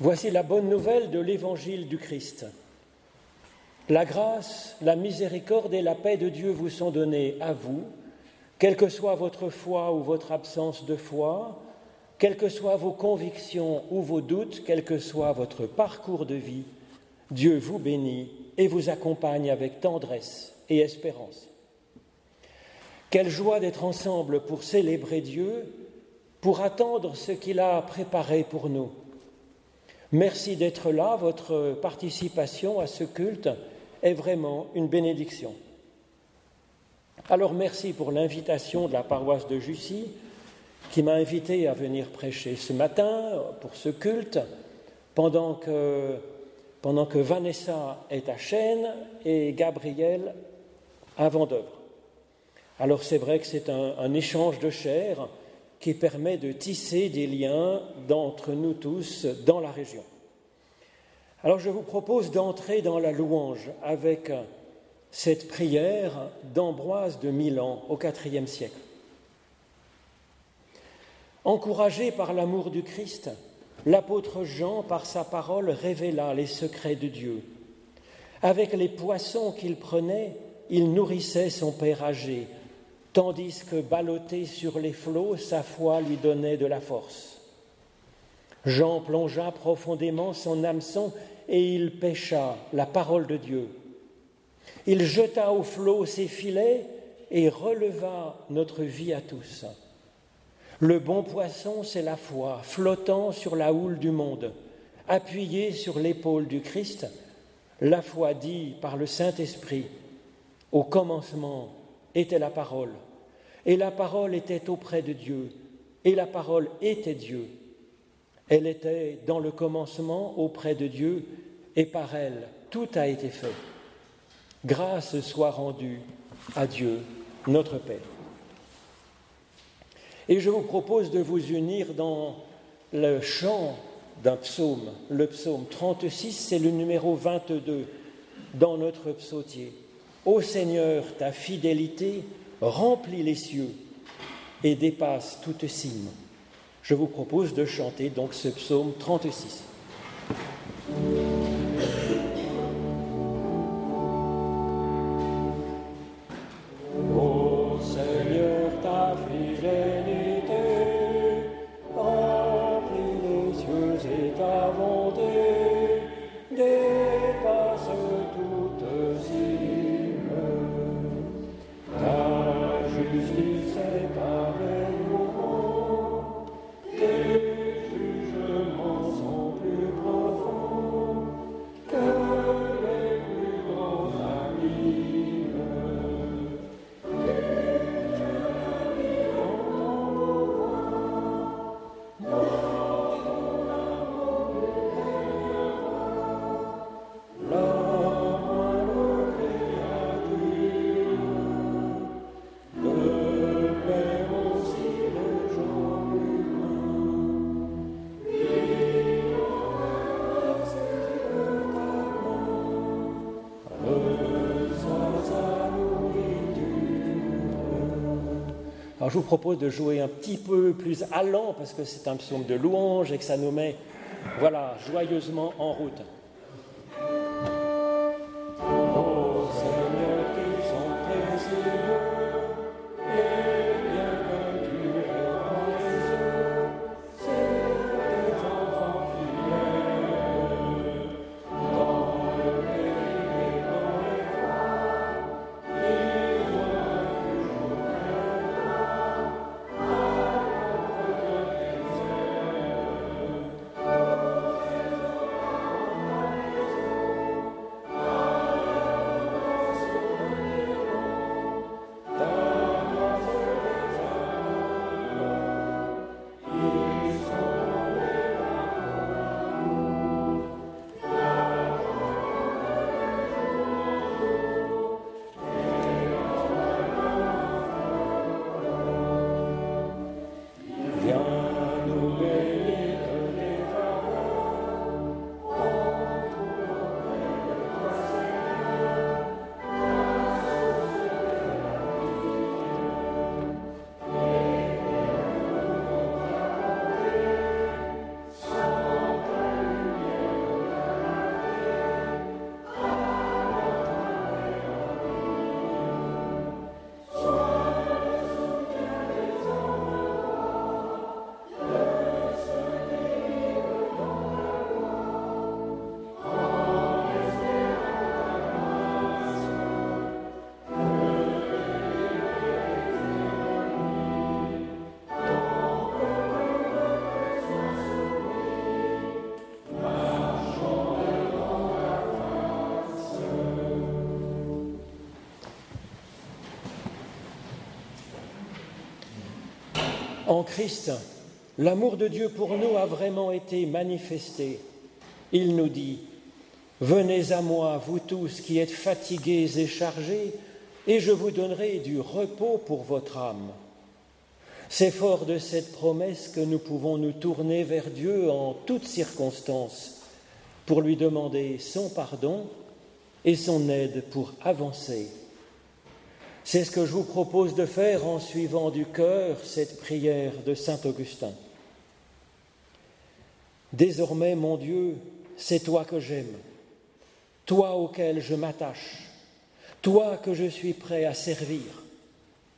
Voici la bonne nouvelle de l'évangile du Christ. La grâce, la miséricorde et la paix de Dieu vous sont données à vous, quelle que soit votre foi ou votre absence de foi, quelles que soient vos convictions ou vos doutes, quel que soit votre parcours de vie, Dieu vous bénit et vous accompagne avec tendresse et espérance. Quelle joie d'être ensemble pour célébrer Dieu, pour attendre ce qu'il a préparé pour nous. Merci d'être là, votre participation à ce culte est vraiment une bénédiction. Alors merci pour l'invitation de la paroisse de Jussy qui m'a invité à venir prêcher ce matin pour ce culte pendant que, pendant que Vanessa est à Chêne et Gabriel à Vendœuvre. Alors c'est vrai que c'est un, un échange de chair qui permet de tisser des liens d'entre nous tous dans la région. Alors je vous propose d'entrer dans la louange avec cette prière d'Ambroise de Milan au IVe siècle. Encouragé par l'amour du Christ, l'apôtre Jean, par sa parole, révéla les secrets de Dieu. Avec les poissons qu'il prenait, il nourrissait son père âgé, tandis que ballotté sur les flots, sa foi lui donnait de la force. Jean plongea profondément son hameçon et il pêcha la parole de Dieu. Il jeta au flot ses filets et releva notre vie à tous. Le bon poisson, c'est la foi, flottant sur la houle du monde, appuyée sur l'épaule du Christ, la foi dit par le Saint-Esprit, au commencement était la parole, et la parole était auprès de Dieu, et la parole était Dieu. Elle était dans le commencement auprès de Dieu, et par elle tout a été fait. Grâce soit rendue à Dieu, notre Père. Et je vous propose de vous unir dans le chant d'un psaume. Le psaume 36, c'est le numéro 22 dans notre psautier. Ô Seigneur, ta fidélité remplit les cieux et dépasse toute cime. Je vous propose de chanter donc ce psaume 36. Je vous propose de jouer un petit peu plus allant parce que c'est un psaume de louange et que ça nous met voilà, joyeusement en route. En Christ, l'amour de Dieu pour nous a vraiment été manifesté. Il nous dit, Venez à moi, vous tous qui êtes fatigués et chargés, et je vous donnerai du repos pour votre âme. C'est fort de cette promesse que nous pouvons nous tourner vers Dieu en toutes circonstances pour lui demander son pardon et son aide pour avancer. C'est ce que je vous propose de faire en suivant du cœur cette prière de Saint Augustin. Désormais, mon Dieu, c'est toi que j'aime, toi auquel je m'attache, toi que je suis prêt à servir,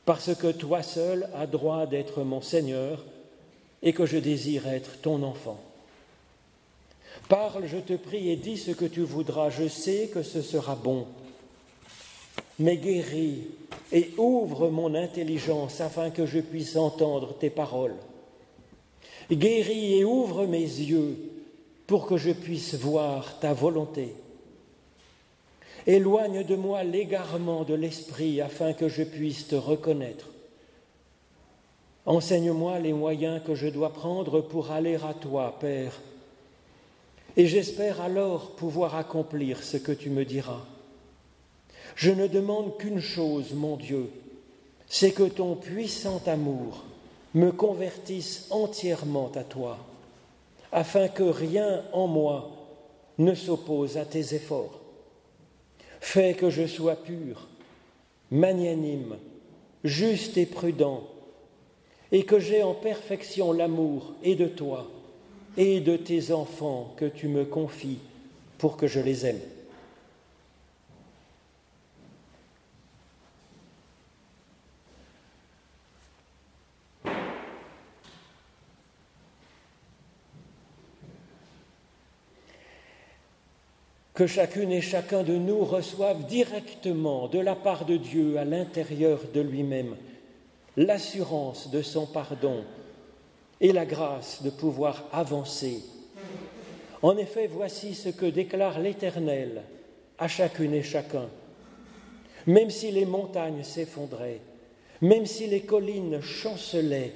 parce que toi seul as droit d'être mon Seigneur et que je désire être ton enfant. Parle, je te prie, et dis ce que tu voudras, je sais que ce sera bon. Mais guéris et ouvre mon intelligence afin que je puisse entendre tes paroles. Guéris et ouvre mes yeux pour que je puisse voir ta volonté. Éloigne de moi l'égarement de l'esprit afin que je puisse te reconnaître. Enseigne-moi les moyens que je dois prendre pour aller à toi, Père, et j'espère alors pouvoir accomplir ce que tu me diras. Je ne demande qu'une chose, mon Dieu, c'est que ton puissant amour me convertisse entièrement à toi, afin que rien en moi ne s'oppose à tes efforts. Fais que je sois pur, magnanime, juste et prudent, et que j'aie en perfection l'amour et de toi et de tes enfants que tu me confies pour que je les aime. Que chacune et chacun de nous reçoive directement de la part de Dieu à l'intérieur de lui-même l'assurance de son pardon et la grâce de pouvoir avancer. En effet, voici ce que déclare l'Éternel à chacune et chacun. Même si les montagnes s'effondraient, même si les collines chancelaient,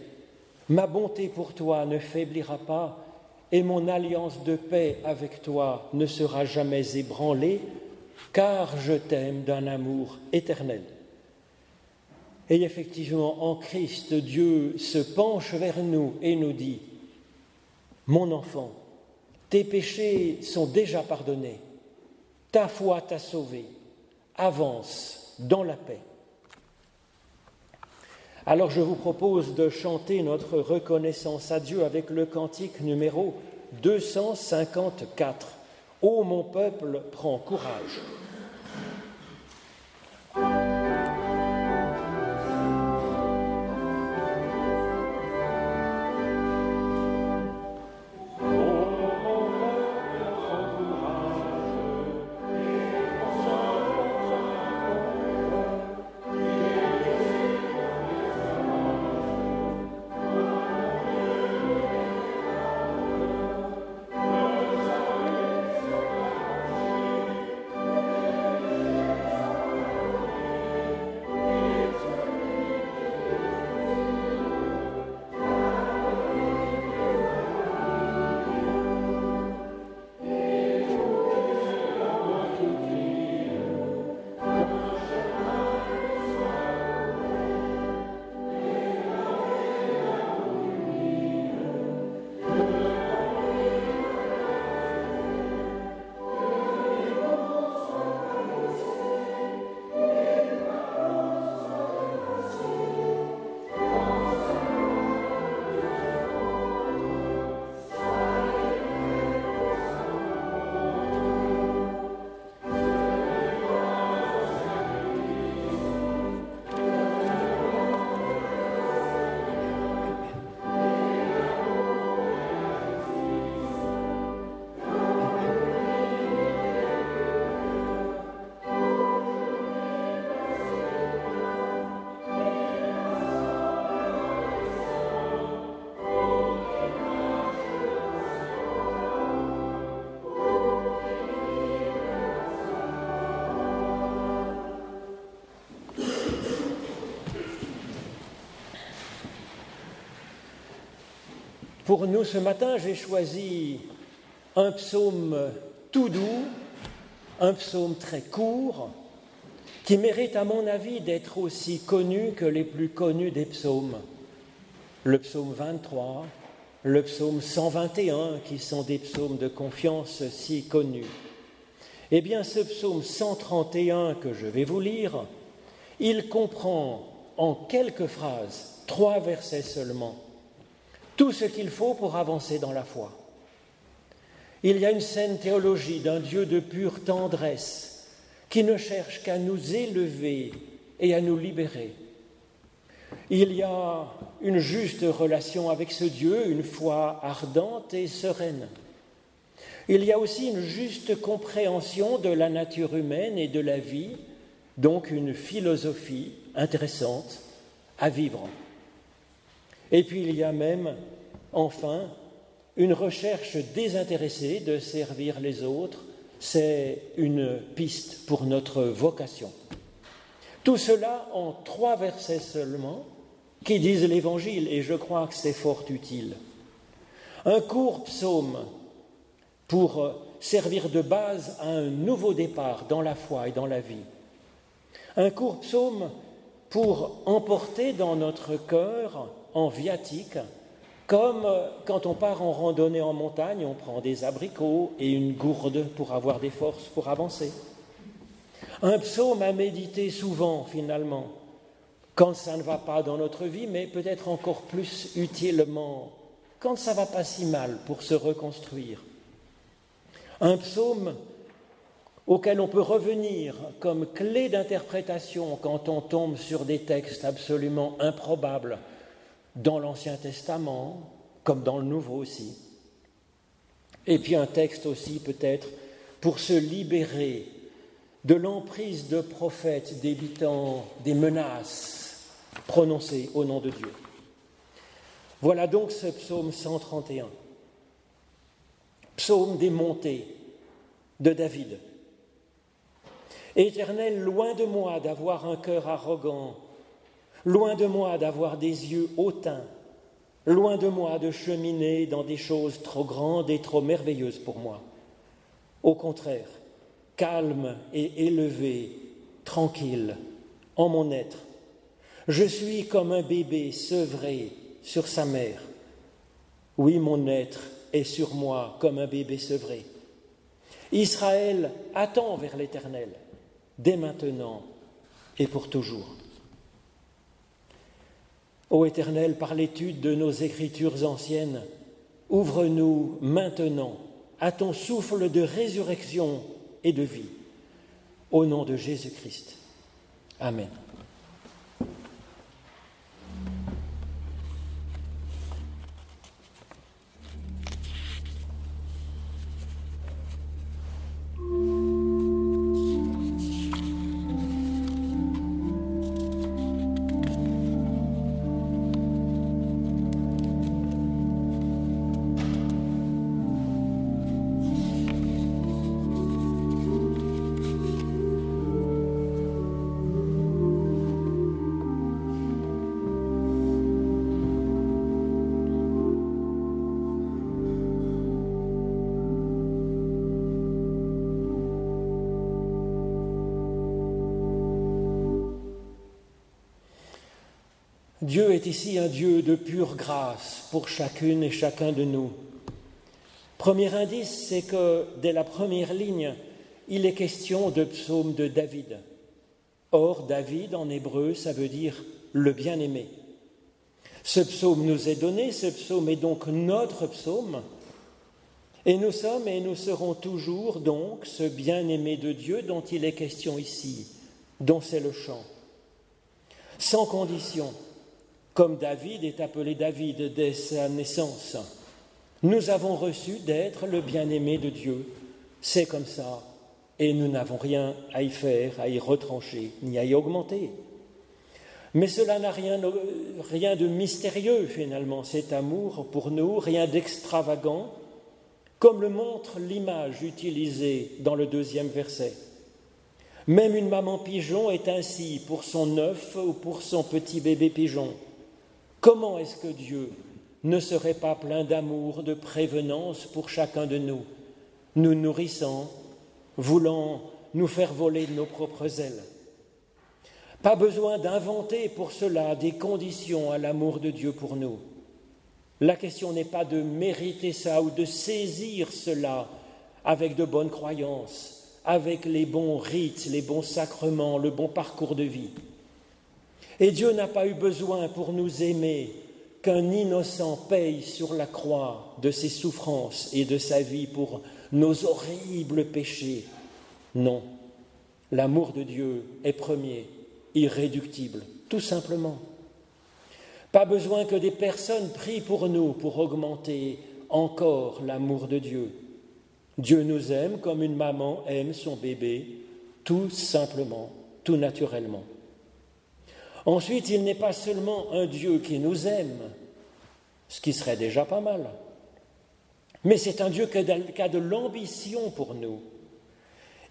ma bonté pour toi ne faiblira pas et mon alliance de paix avec toi ne sera jamais ébranlée, car je t'aime d'un amour éternel. Et effectivement, en Christ, Dieu se penche vers nous et nous dit, Mon enfant, tes péchés sont déjà pardonnés, ta foi t'a sauvé, avance dans la paix. Alors je vous propose de chanter notre reconnaissance à Dieu avec le cantique numéro 254. Ô mon peuple, prends courage. Pour nous ce matin, j'ai choisi un psaume tout doux, un psaume très court, qui mérite à mon avis d'être aussi connu que les plus connus des psaumes. Le psaume 23, le psaume 121, qui sont des psaumes de confiance si connus. Eh bien, ce psaume 131 que je vais vous lire, il comprend en quelques phrases, trois versets seulement, tout ce qu'il faut pour avancer dans la foi. Il y a une saine théologie d'un Dieu de pure tendresse qui ne cherche qu'à nous élever et à nous libérer. Il y a une juste relation avec ce Dieu, une foi ardente et sereine. Il y a aussi une juste compréhension de la nature humaine et de la vie, donc une philosophie intéressante à vivre. Et puis il y a même, enfin, une recherche désintéressée de servir les autres, c'est une piste pour notre vocation. Tout cela en trois versets seulement qui disent l'Évangile, et je crois que c'est fort utile. Un court psaume pour servir de base à un nouveau départ dans la foi et dans la vie. Un court psaume pour emporter dans notre cœur en viatique comme euh, quand on part en randonnée en montagne, on prend des abricots et une gourde pour avoir des forces pour avancer. Un psaume à méditer souvent, finalement, quand ça ne va pas dans notre vie, mais peut-être encore plus utilement quand ça va pas si mal pour se reconstruire. Un psaume auquel on peut revenir comme clé d'interprétation quand on tombe sur des textes absolument improbables dans l'Ancien Testament comme dans le Nouveau aussi. Et puis un texte aussi peut-être pour se libérer de l'emprise de prophètes débitant des menaces prononcées au nom de Dieu. Voilà donc ce psaume 131, psaume des montées de David. Éternel, loin de moi d'avoir un cœur arrogant Loin de moi d'avoir des yeux hautains, loin de moi de cheminer dans des choses trop grandes et trop merveilleuses pour moi. Au contraire, calme et élevé, tranquille, en mon être, je suis comme un bébé sevré sur sa mère. Oui, mon être est sur moi comme un bébé sevré. Israël attend vers l'Éternel, dès maintenant et pour toujours. Ô Éternel, par l'étude de nos écritures anciennes, ouvre-nous maintenant à ton souffle de résurrection et de vie. Au nom de Jésus-Christ. Amen. Dieu est ici un Dieu de pure grâce pour chacune et chacun de nous. Premier indice, c'est que dès la première ligne, il est question de psaume de David. Or, David en hébreu, ça veut dire le bien-aimé. Ce psaume nous est donné, ce psaume est donc notre psaume, et nous sommes et nous serons toujours donc ce bien-aimé de Dieu dont il est question ici, dont c'est le chant. Sans condition, comme David est appelé David dès sa naissance. Nous avons reçu d'être le bien-aimé de Dieu. C'est comme ça. Et nous n'avons rien à y faire, à y retrancher, ni à y augmenter. Mais cela n'a rien, de mystérieux finalement, cet amour pour nous, rien d'extravagant, comme le montre l'image utilisée dans le deuxième verset. Même une maman pigeon est ainsi pour son œuf ou pour son petit bébé pigeon. Comment est-ce que Dieu ne serait pas plein d'amour, de prévenance pour chacun de nous, nous nourrissant, voulant nous faire voler de nos propres ailes? Pas besoin d'inventer pour cela des conditions à l'amour de Dieu pour nous. La question n'est pas de mériter ça ou de saisir cela avec de bonnes croyances, avec les bons rites, les bons sacrements, le bon parcours de vie. Et Dieu n'a pas eu besoin pour nous aimer qu'un innocent paye sur la croix de ses souffrances et de sa vie pour nos horribles péchés. Non, l'amour de Dieu est premier, irréductible, tout simplement. Pas besoin que des personnes prient pour nous pour augmenter encore l'amour de Dieu. Dieu nous aime comme une maman aime son bébé, tout simplement, tout naturellement. Ensuite, il n'est pas seulement un Dieu qui nous aime, ce qui serait déjà pas mal, mais c'est un Dieu qui a de l'ambition pour nous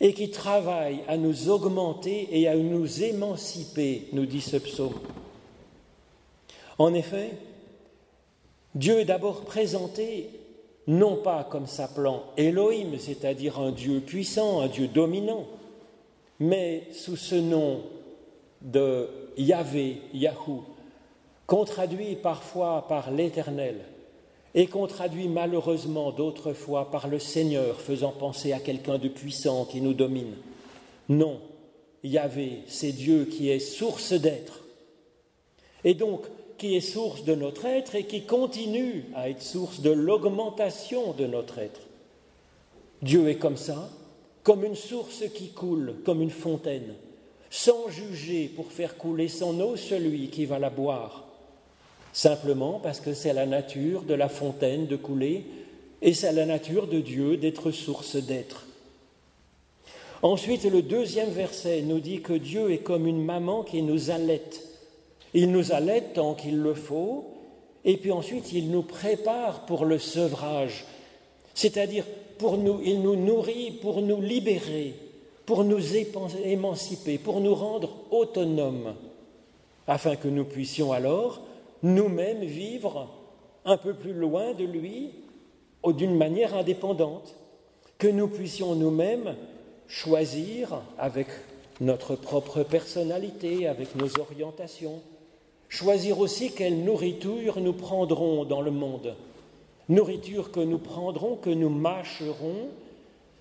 et qui travaille à nous augmenter et à nous émanciper, nous dit ce psaume. En effet, Dieu est d'abord présenté non pas comme s'appelant Elohim, c'est-à-dire un Dieu puissant, un Dieu dominant, mais sous ce nom de Yahvé, Yahou, qu'on traduit parfois par l'Éternel et qu'on traduit malheureusement d'autres fois par le Seigneur, faisant penser à quelqu'un de puissant qui nous domine. Non, Yahvé, c'est Dieu qui est source d'être. Et donc, qui est source de notre être et qui continue à être source de l'augmentation de notre être. Dieu est comme ça, comme une source qui coule, comme une fontaine sans juger pour faire couler son eau celui qui va la boire, simplement parce que c'est la nature de la fontaine de couler et c'est la nature de Dieu d'être source d'être. Ensuite, le deuxième verset nous dit que Dieu est comme une maman qui nous allaite. Il nous allaite tant qu'il le faut, et puis ensuite il nous prépare pour le sevrage, c'est-à-dire pour nous, il nous nourrit pour nous libérer pour nous émanciper, pour nous rendre autonomes, afin que nous puissions alors nous-mêmes vivre un peu plus loin de lui ou d'une manière indépendante, que nous puissions nous-mêmes choisir avec notre propre personnalité, avec nos orientations, choisir aussi quelle nourriture nous prendrons dans le monde, nourriture que nous prendrons, que nous mâcherons,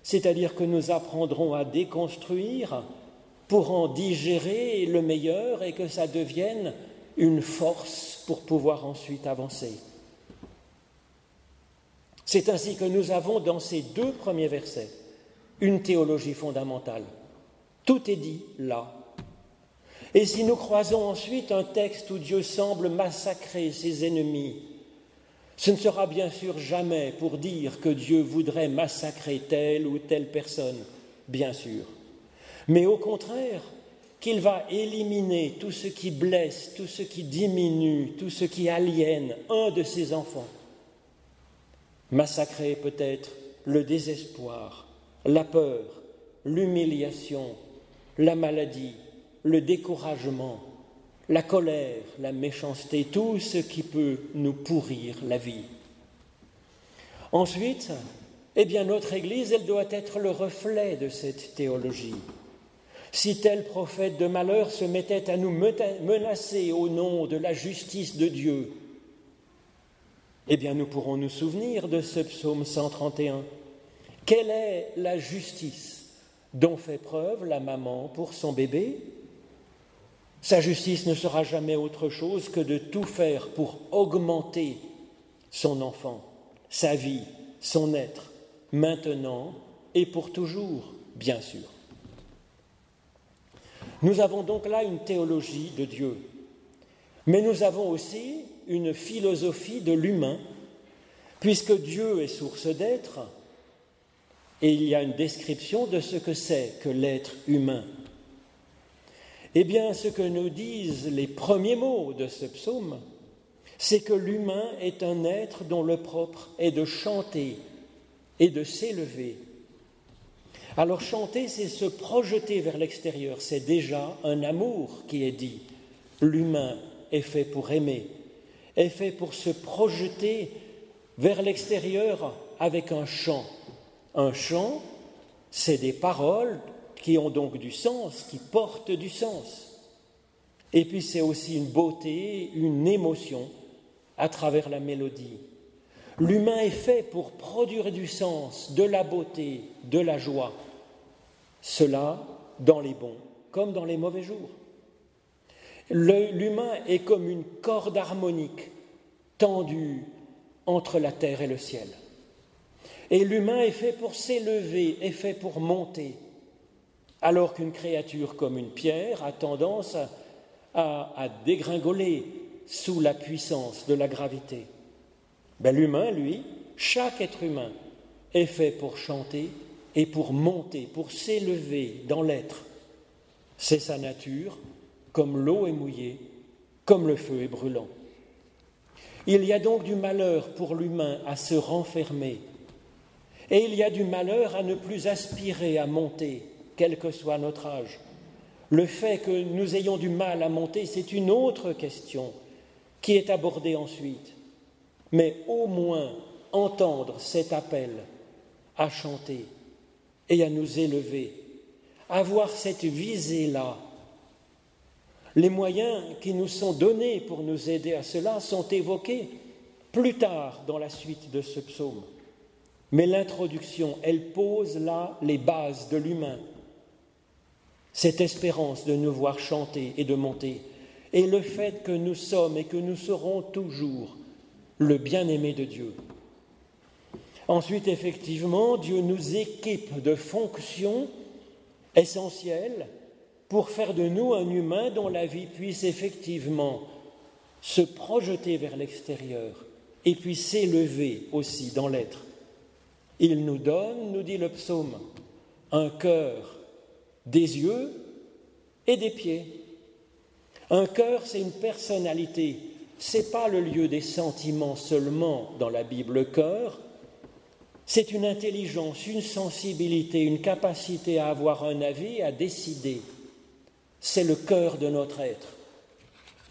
c'est-à-dire que nous apprendrons à déconstruire pour en digérer le meilleur et que ça devienne une force pour pouvoir ensuite avancer. C'est ainsi que nous avons dans ces deux premiers versets une théologie fondamentale. Tout est dit là. Et si nous croisons ensuite un texte où Dieu semble massacrer ses ennemis, ce ne sera bien sûr jamais pour dire que Dieu voudrait massacrer telle ou telle personne, bien sûr, mais au contraire qu'il va éliminer tout ce qui blesse, tout ce qui diminue, tout ce qui aliène un de ses enfants. Massacrer peut-être le désespoir, la peur, l'humiliation, la maladie, le découragement, la colère, la méchanceté, tout ce qui peut nous pourrir la vie. Ensuite, eh bien, notre Église, elle doit être le reflet de cette théologie. Si tel prophète de malheur se mettait à nous menacer au nom de la justice de Dieu, eh bien, nous pourrons nous souvenir de ce psaume 131. Quelle est la justice dont fait preuve la maman pour son bébé? Sa justice ne sera jamais autre chose que de tout faire pour augmenter son enfant, sa vie, son être, maintenant et pour toujours, bien sûr. Nous avons donc là une théologie de Dieu, mais nous avons aussi une philosophie de l'humain, puisque Dieu est source d'être, et il y a une description de ce que c'est que l'être humain. Eh bien, ce que nous disent les premiers mots de ce psaume, c'est que l'humain est un être dont le propre est de chanter et de s'élever. Alors chanter, c'est se projeter vers l'extérieur, c'est déjà un amour qui est dit. L'humain est fait pour aimer. est fait pour se projeter vers l'extérieur avec un chant. Un chant, c'est des paroles qui ont donc du sens, qui portent du sens. Et puis c'est aussi une beauté, une émotion à travers la mélodie. L'humain est fait pour produire du sens, de la beauté, de la joie. Cela dans les bons comme dans les mauvais jours. L'humain est comme une corde harmonique tendue entre la terre et le ciel. Et l'humain est fait pour s'élever, est fait pour monter, alors qu'une créature comme une pierre a tendance à, dégringoler sous la puissance de la gravité. Ben, l'humain, lui, chaque être humain est fait pour chanter et pour monter, pour s'élever dans l'être. C'est sa nature, comme l'eau est mouillée, comme le feu est brûlant. Il y a donc du malheur pour l'humain à se renfermer, et il y a du malheur à ne plus aspirer à monter, quel que soit notre âge. Le fait que nous ayons du mal à monter, c'est une autre question qui est abordée ensuite. Mais au moins entendre cet appel à chanter et à nous élever avoir cette visée-là. Les moyens qui nous sont donnés pour nous aider à cela sont évoqués plus tard dans la suite de ce psaume. Mais l'introduction, elle pose là les bases de l'humain. Cette espérance de nous voir chanter et de monter, et le fait que nous sommes et que nous serons toujours le bien-aimé de Dieu. Ensuite, effectivement, Dieu nous équipe de fonctions essentiel pour faire de nous un humain dont la vie puisse effectivement se projeter vers l'extérieur et puis s'élever aussi dans l'être. Il nous donne, nous dit le psaume, un cœur, des yeux et des pieds. Un cœur, c'est une personnalité. C'est pas le lieu des sentiments seulement dans la Bible. Le cœur, c'est une intelligence, une sensibilité, une capacité à avoir un avis, à décider. C'est le cœur de notre être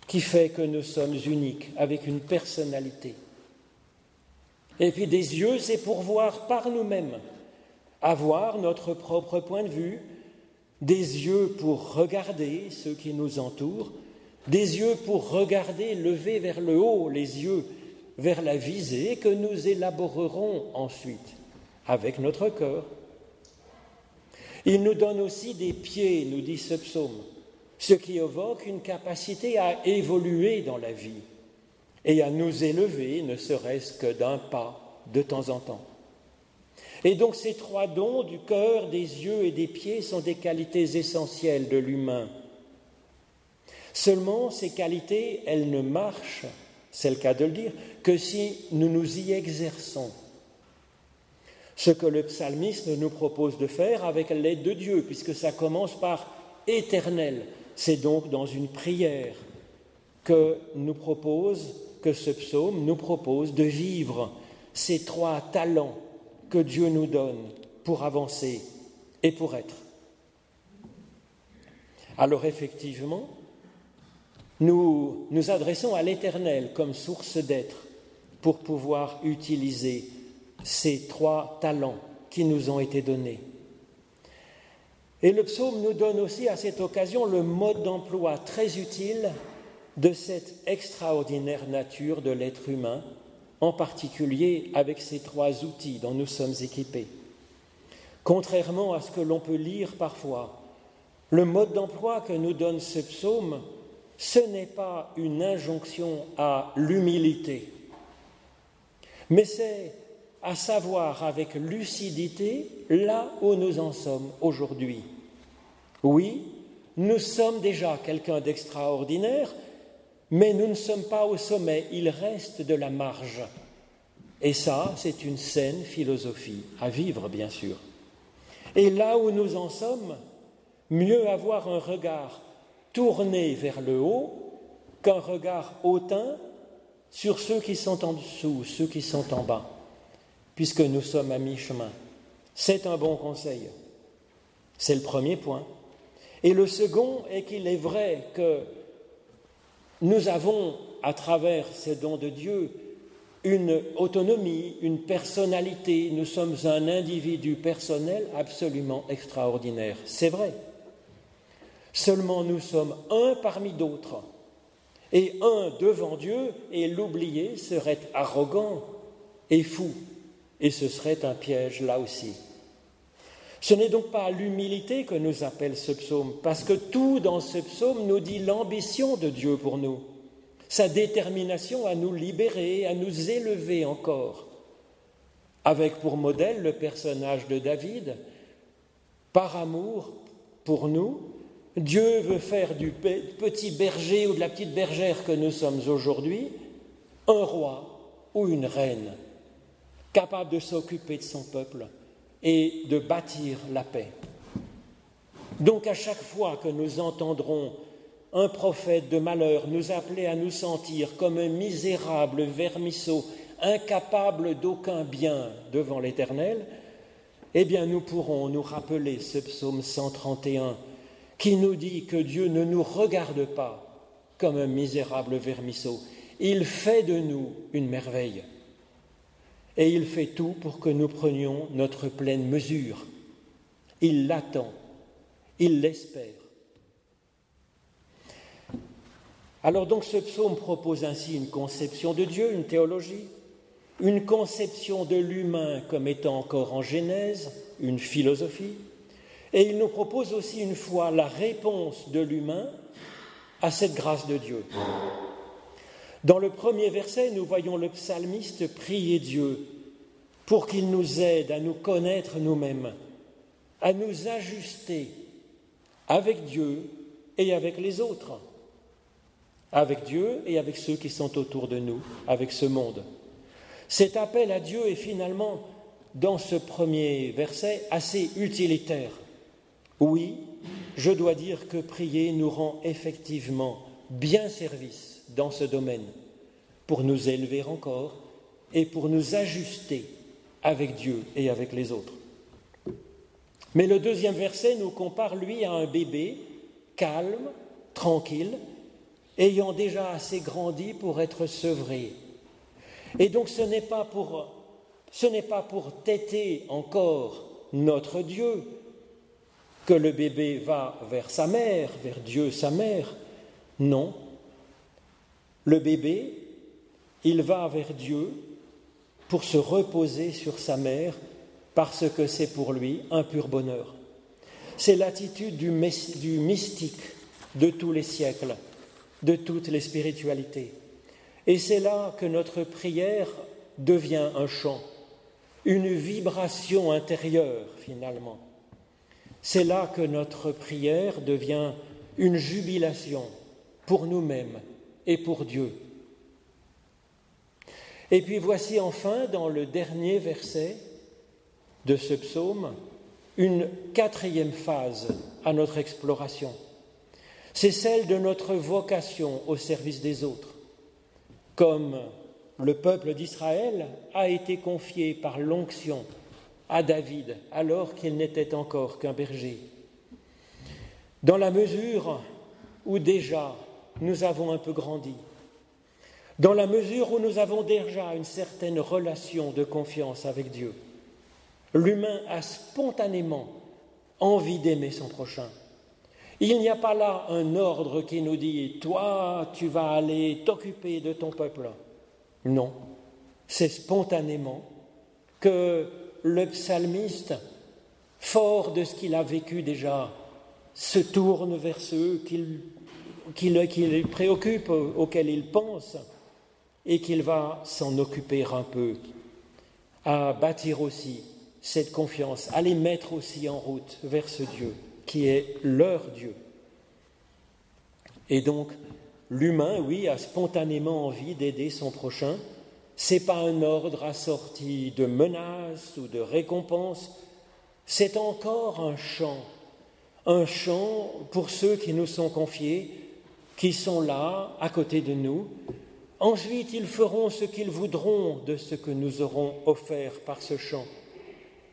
qui fait que nous sommes uniques, avec une personnalité. Et puis des yeux, c'est pour voir par nous-mêmes, avoir notre propre point de vue, des yeux pour regarder ceux qui nous entourent, des yeux pour regarder, lever vers le haut les yeux vers la visée que nous élaborerons ensuite avec notre cœur. Il nous donne aussi des pieds, nous dit ce psaume, ce qui évoque une capacité à évoluer dans la vie et à nous élever, ne serait-ce que d'un pas de temps en temps. Et donc ces trois dons du cœur, des yeux et des pieds sont des qualités essentielles de l'humain. Seulement, ces qualités, elles ne marchent c'est le cas de le dire, que si nous nous y exerçons. Ce que le psalmiste nous propose de faire avec l'aide de Dieu, puisque ça commence par éternel. C'est donc dans une prière que nous propose, que ce psaume nous propose de vivre ces trois talents que Dieu nous donne pour avancer et pour être. Alors effectivement, nous nous adressons à l'Éternel comme source d'être pour pouvoir utiliser ces trois talents qui nous ont été donnés. Et le psaume nous donne aussi à cette occasion le mode d'emploi très utile de cette extraordinaire nature de l'être humain, en particulier avec ces trois outils dont nous sommes équipés. Contrairement à ce que l'on peut lire parfois, le mode d'emploi que nous donne ce psaume ce n'est pas une injonction à l'humilité, mais c'est à savoir avec lucidité là où nous en sommes aujourd'hui. Oui, nous sommes déjà quelqu'un d'extraordinaire, mais nous ne sommes pas au sommet, il reste de la marge. Et ça, c'est une saine philosophie, à vivre bien sûr. Et là où nous en sommes, mieux avoir un regard tourné vers le haut qu'un regard hautain sur ceux qui sont en dessous, ceux qui sont en bas, puisque nous sommes à mi-chemin. C'est un bon conseil. C'est le premier point. Et le second est qu'il est vrai que nous avons, à travers ces dons de Dieu, une autonomie, une personnalité. Nous sommes un individu personnel absolument extraordinaire. C'est vrai. Seulement nous sommes un parmi d'autres. Et un devant Dieu, et l'oublier serait arrogant et fou. Et ce serait un piège là aussi. Ce n'est donc pas l'humilité que nous appelle ce psaume, parce que tout dans ce psaume nous dit l'ambition de Dieu pour nous, sa détermination à nous libérer, à nous élever encore, avec pour modèle le personnage de David. Par amour pour nous, Dieu veut faire du petit berger ou de la petite bergère que nous sommes aujourd'hui un roi ou une reine, capable de s'occuper de son peuple et de bâtir la paix. Donc à chaque fois que nous entendrons un prophète de malheur nous appeler à nous sentir comme un misérable vermisseau, incapable d'aucun bien devant l'Éternel, eh bien nous pourrons nous rappeler ce psaume 131 qui nous dit que Dieu ne nous regarde pas comme un misérable vermisseau, il fait de nous une merveille. Et il fait tout pour que nous prenions notre pleine mesure. Il l'attend, il l'espère. Alors donc ce psaume propose ainsi une conception de Dieu, une théologie, une conception de l'humain comme étant encore en Genèse, une philosophie, et il nous propose aussi une fois la réponse de l'humain à cette grâce de Dieu. Dans le premier verset, nous voyons le psalmiste prier Dieu pour qu'il nous aide à nous connaître nous-mêmes, à nous ajuster avec Dieu et avec les autres, avec Dieu et avec ceux qui sont autour de nous, avec ce monde. Cet appel à Dieu est finalement, dans ce premier verset, assez utilitaire. Oui, je dois dire que prier nous rend effectivement bien service dans ce domaine pour nous élever encore et pour nous ajuster avec Dieu et avec les autres. Mais le deuxième verset nous compare, lui, à un bébé calme, tranquille, ayant déjà assez grandi pour être sevré. Et donc ce n'est pas pour, ce n'est pas pour têter encore notre Dieu que le bébé va vers sa mère, vers Dieu sa mère. Non, le bébé, il va vers Dieu pour se reposer sur sa mère parce que c'est pour lui un pur bonheur. C'est l'attitude du, mystique de tous les siècles, de toutes les spiritualités. Et c'est là que notre prière devient un chant, une vibration intérieure finalement. C'est là que notre prière devient une jubilation pour nous-mêmes et pour Dieu. Et puis voici enfin, dans le dernier verset de ce psaume, une quatrième phase à notre exploration. C'est celle de notre vocation au service des autres. Comme le peuple d'Israël a été confié par l'onction à David alors qu'il n'était encore qu'un berger. Dans la mesure où déjà nous avons un peu grandi. Dans la mesure où nous avons déjà une certaine relation de confiance avec Dieu, l'humain a spontanément envie d'aimer son prochain. Il n'y a pas là un ordre qui nous dit Toi, tu vas aller t'occuper de ton peuple. Non, c'est spontanément que le psalmiste, fort de ce qu'il a vécu déjà, se tourne vers ceux qu'il qui le, préoccupe, auquel il pense, et qu'il va s'en occuper un peu, à bâtir aussi cette confiance, à les mettre aussi en route vers ce Dieu qui est leur Dieu. Et donc, l'humain, oui, a spontanément envie d'aider son prochain. C'est pas un ordre assorti de menaces ou de récompenses, c'est encore un chant, un chant pour ceux qui nous sont confiés, qui sont là, à côté de nous. Ensuite, ils feront ce qu'ils voudront de ce que nous aurons offert par ce chant.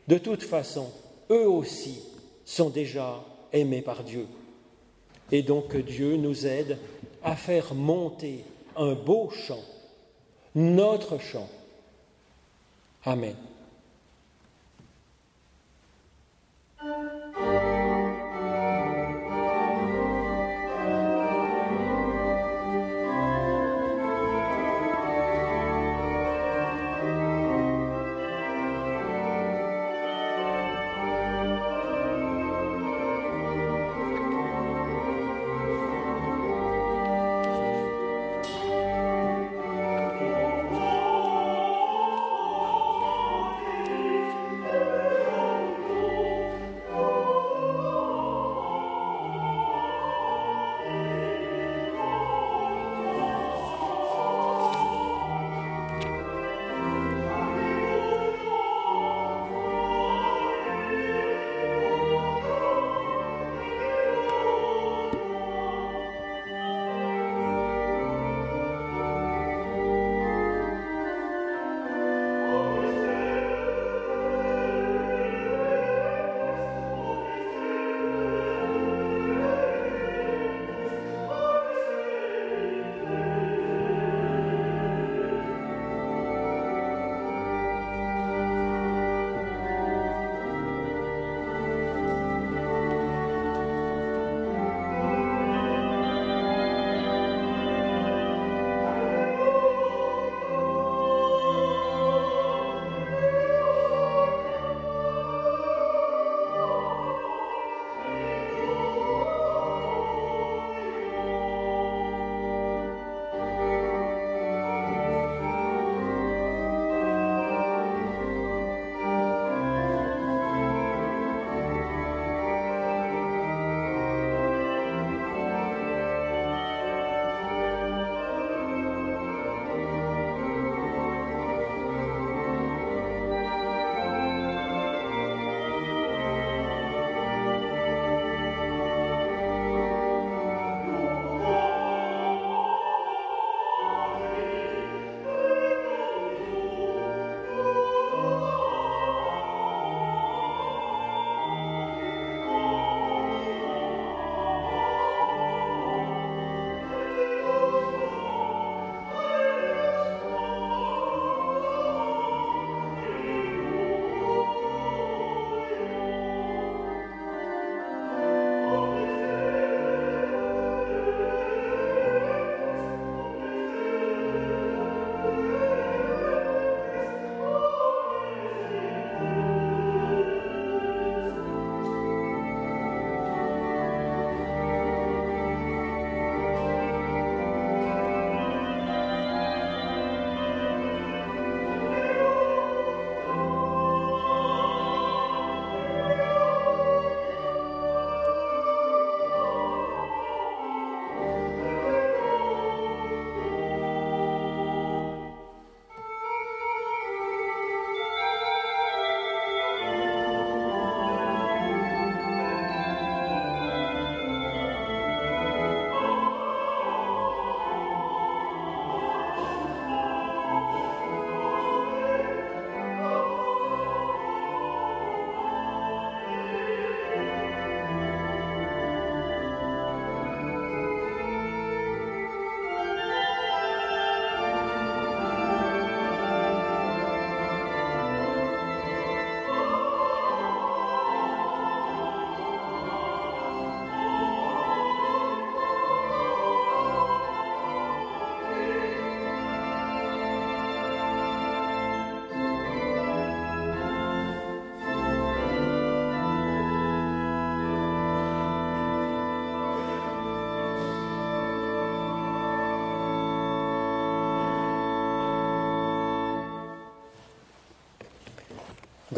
De toute façon, eux aussi sont déjà aimés par Dieu. Et donc Dieu nous aide à faire monter un beau chant, notre chant. Amen.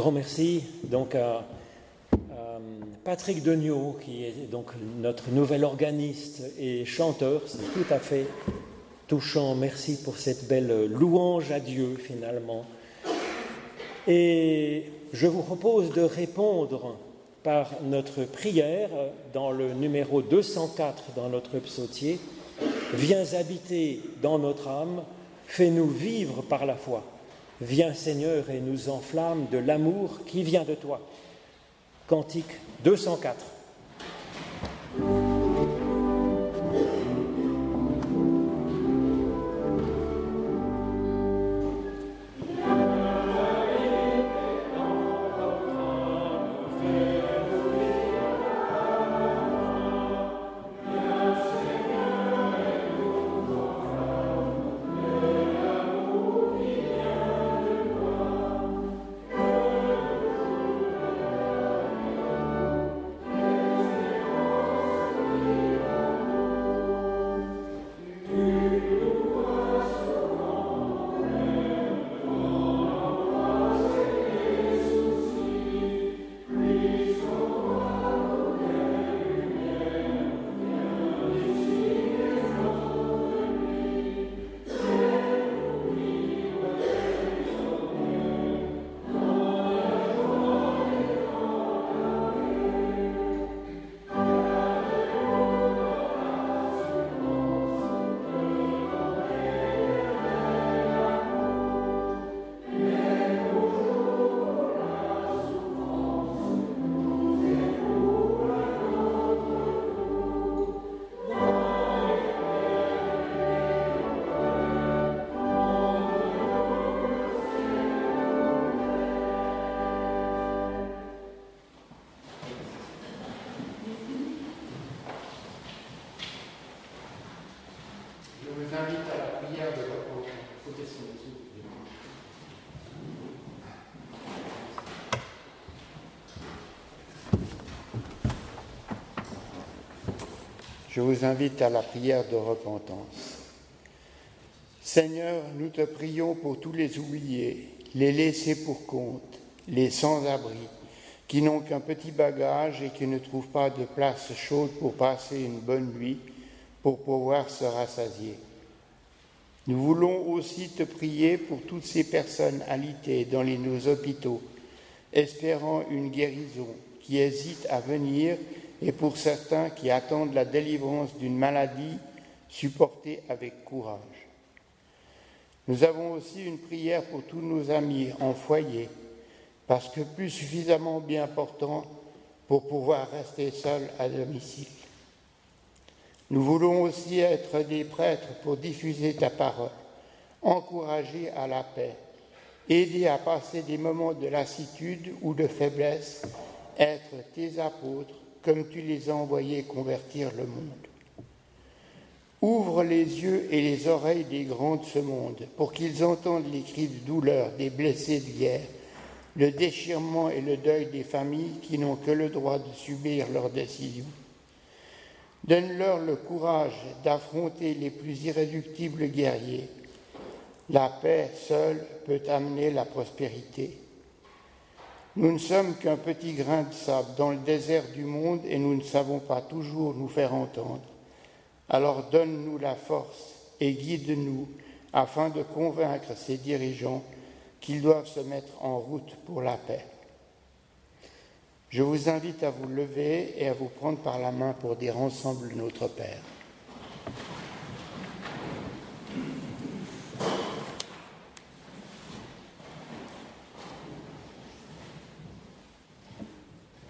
Grand merci donc à, Patrick Degnaud, qui est donc notre nouvel organiste et chanteur. C'est tout à fait touchant. Merci pour cette belle louange à Dieu finalement. Et je vous propose de répondre par notre prière dans le numéro 204 dans notre psautier. Viens habiter dans notre âme, fais-nous vivre par la foi. Viens Seigneur et nous enflamme de l'amour qui vient de toi. Cantique 204. Vous invite à la prière de repentance. Seigneur, nous te prions pour tous les oubliés, les laissés pour compte, les sans-abri, qui n'ont qu'un petit bagage et qui ne trouvent pas de place chaude pour passer une bonne nuit, pour pouvoir se rassasier. Nous voulons aussi te prier pour toutes ces personnes alitées dans les, nos hôpitaux, espérant une guérison, qui hésitent à venir, et pour certains qui attendent la délivrance d'une maladie supportée avec courage. Nous avons aussi une prière pour tous nos amis en foyer, parce que plus suffisamment bien portants pour pouvoir rester seuls à domicile. Nous voulons aussi être des prêtres pour diffuser ta parole, encourager à la paix, aider à passer des moments de lassitude ou de faiblesse, être tes apôtres comme tu les as envoyés convertir le monde. Ouvre les yeux et les oreilles des grands de ce monde pour qu'ils entendent les cris de douleur des blessés de guerre, le déchirement et le deuil des familles qui n'ont que le droit de subir leurs décisions. Donne-leur le courage d'affronter les plus irréductibles guerriers. La paix seule peut amener la prospérité. Nous ne sommes qu'un petit grain de sable dans le désert du monde et nous ne savons pas toujours nous faire entendre. Alors donne-nous la force et guide-nous afin de convaincre ces dirigeants qu'ils doivent se mettre en route pour la paix. Je vous invite à vous lever et à vous prendre par la main pour dire ensemble notre Père.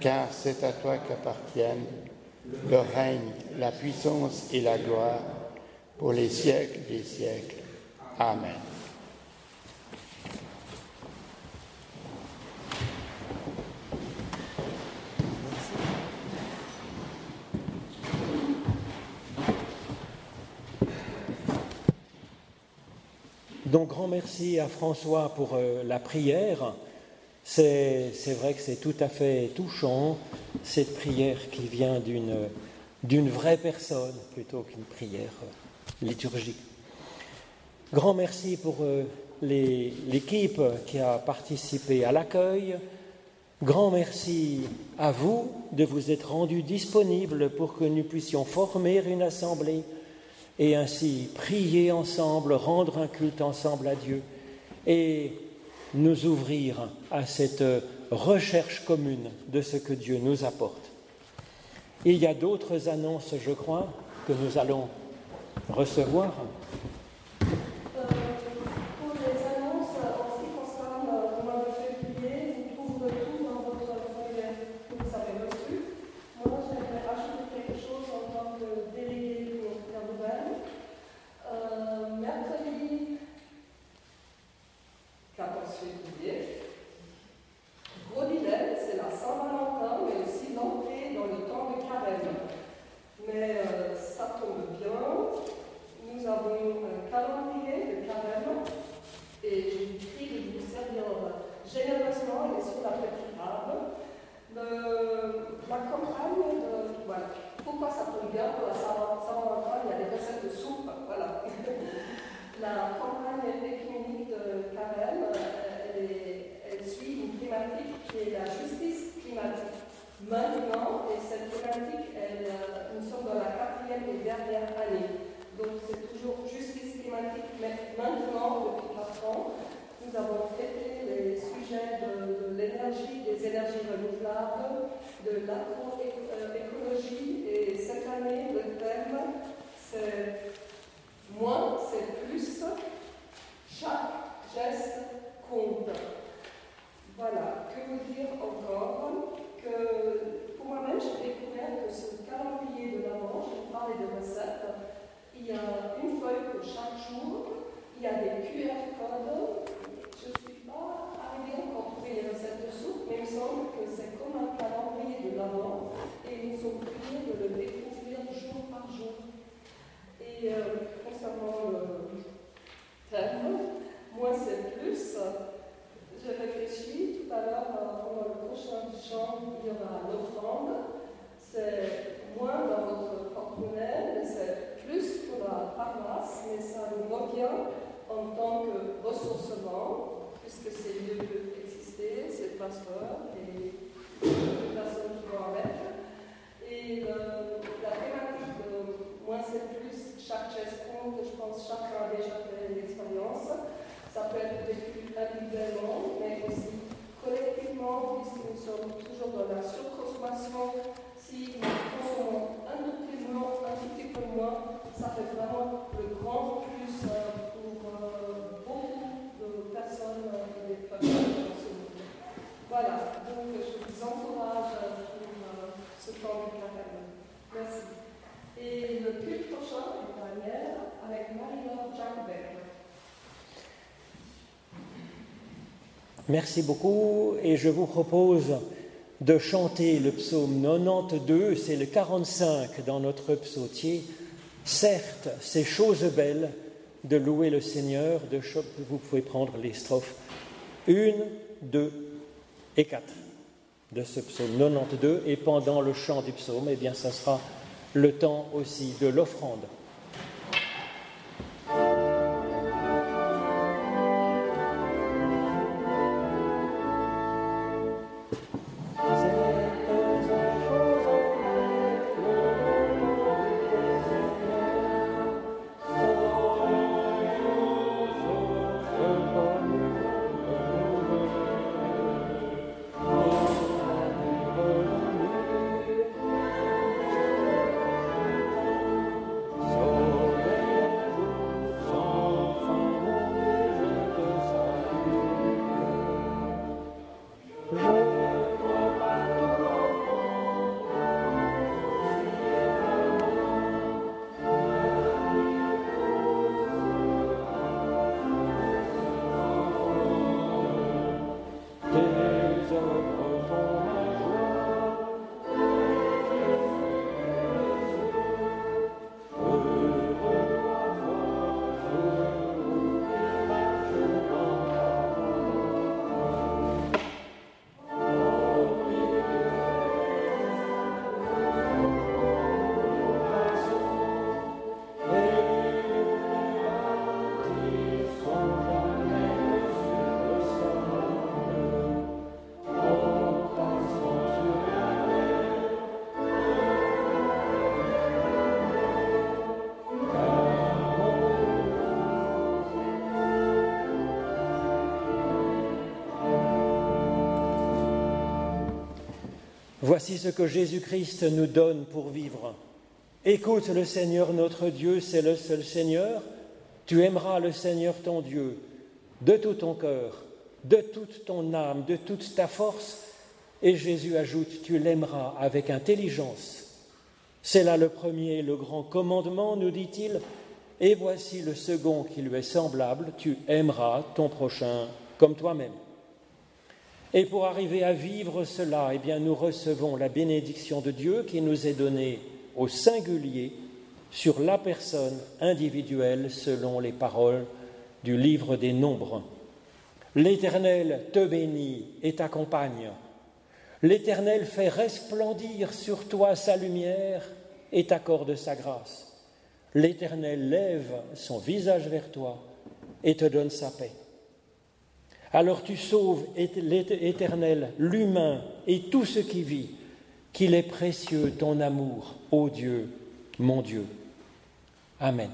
car c'est à toi qu'appartiennent le règne, la puissance et la gloire pour les siècles des siècles. Amen. Donc grand merci à François pour euh, la prière. C'est vrai que c'est tout à fait touchant, cette prière qui vient d'une vraie personne plutôt qu'une prière euh, liturgique. Grand merci pour euh, l'équipe qui a participé à l'accueil. Grand merci à vous de vous être rendus disponibles pour que nous puissions former une assemblée et ainsi prier ensemble, rendre un culte ensemble à Dieu et nous ouvrir à cette recherche commune de ce que Dieu nous apporte. Il y a d'autres annonces, je crois, que nous allons recevoir. qui est la justice climatique. Maintenant, et cette thématique, euh, nous sommes dans la quatrième et dernière année. Donc c'est toujours justice climatique, mais maintenant, depuis quatre ans, nous avons traité les sujets de l'énergie, des énergies renouvelables, de l'agroécologie, et cette année, le thème, c'est moins, c'est plus, chaque geste compte. Voilà, que vous dire encore que pour moi-même, j'ai découvert que ce calendrier de l'avant, je vous parlais de recettes, il y a une feuille pour chaque jour, il y a des QR codes. Je ne suis pas arrivée encore trouver les recettes de soupe, mais il me semble que c'est comme un calendrier de l'avant et ils nous ont prié de le découvrir jour par jour. Et euh, concernant le thème, moi c'est plus je réfléchis. Tout à l'heure, euh, pendant le prochain chant, il y aura l'offrande. C'est moins dans votre porte-monnaie, c'est plus pour la paroisse, mais ça nous revient en tant que ressourcement, puisque ces lieux peuvent exister, c'est le pasteur et les personnes qui vont avec. Et euh, la thématique de moins c'est plus, chaque geste compte, je pense chacun a déjà fait une expérience. Ça peut être des individuellement, mais aussi collectivement, puisque nous sommes toujours dans la surconsommation. Si nous consommons un petit peu moins, ça fait vraiment le grand Merci beaucoup et je vous propose de chanter le psaume 92, c'est le 45 dans notre psautier. Certes, c'est chose belle de louer le Seigneur, de vous pouvez prendre les strophes 1, 2 et 4 de ce psaume 92 et pendant le chant du psaume, eh bien, ça sera le temps aussi de l'offrande. Voici ce que Jésus-Christ nous donne pour vivre. Écoute le Seigneur notre Dieu, c'est le seul Seigneur. Tu aimeras le Seigneur ton Dieu de tout ton cœur, de toute ton âme, de toute ta force. Et Jésus ajoute, tu l'aimeras avec intelligence. C'est là le premier, le grand commandement, nous dit-il. Et voici le second qui lui est semblable, tu aimeras ton prochain comme toi-même. Et pour arriver à vivre cela, eh nous recevons la bénédiction de Dieu qui nous est donnée au singulier sur la personne individuelle selon les paroles du livre des Nombres. L'Éternel te bénit et t'accompagne. L'Éternel fait resplendir sur toi sa lumière et t'accorde sa grâce. L'Éternel lève son visage vers toi et te donne sa paix. Alors tu sauves, éternel, l'humain et tout ce qui vit, qu'il est précieux ton amour, ô Dieu, mon Dieu. Amen.